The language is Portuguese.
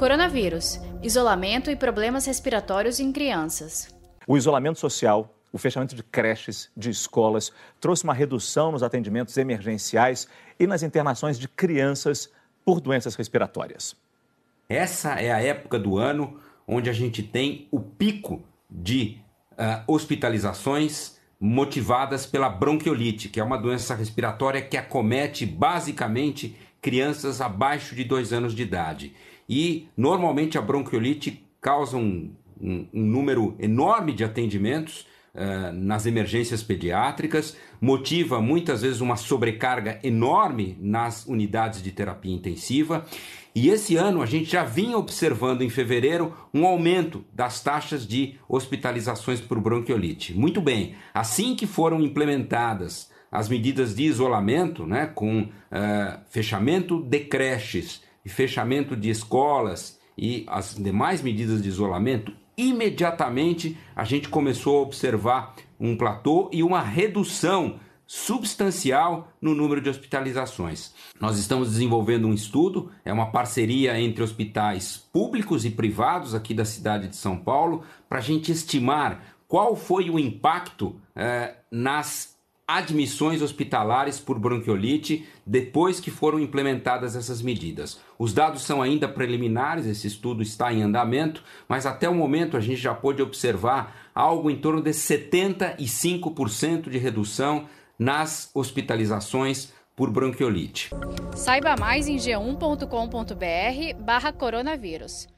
Coronavírus, isolamento e problemas respiratórios em crianças. O isolamento social, o fechamento de creches, de escolas, trouxe uma redução nos atendimentos emergenciais e nas internações de crianças por doenças respiratórias. Essa é a época do ano onde a gente tem o pico de uh, hospitalizações motivadas pela bronquiolite, que é uma doença respiratória que acomete basicamente crianças abaixo de dois anos de idade. E normalmente a bronquiolite causa um, um, um número enorme de atendimentos uh, nas emergências pediátricas, motiva muitas vezes uma sobrecarga enorme nas unidades de terapia intensiva. E esse ano a gente já vinha observando em fevereiro um aumento das taxas de hospitalizações por bronquiolite. Muito bem, assim que foram implementadas as medidas de isolamento, né, com uh, fechamento de creches fechamento de escolas e as demais medidas de isolamento, imediatamente a gente começou a observar um platô e uma redução substancial no número de hospitalizações. Nós estamos desenvolvendo um estudo, é uma parceria entre hospitais públicos e privados aqui da cidade de São Paulo, para a gente estimar qual foi o impacto eh, nas admissões hospitalares por bronquiolite depois que foram implementadas essas medidas. Os dados são ainda preliminares, esse estudo está em andamento, mas até o momento a gente já pôde observar algo em torno de 75% de redução nas hospitalizações por bronquiolite. Saiba mais em g1.com.br/barra coronavírus.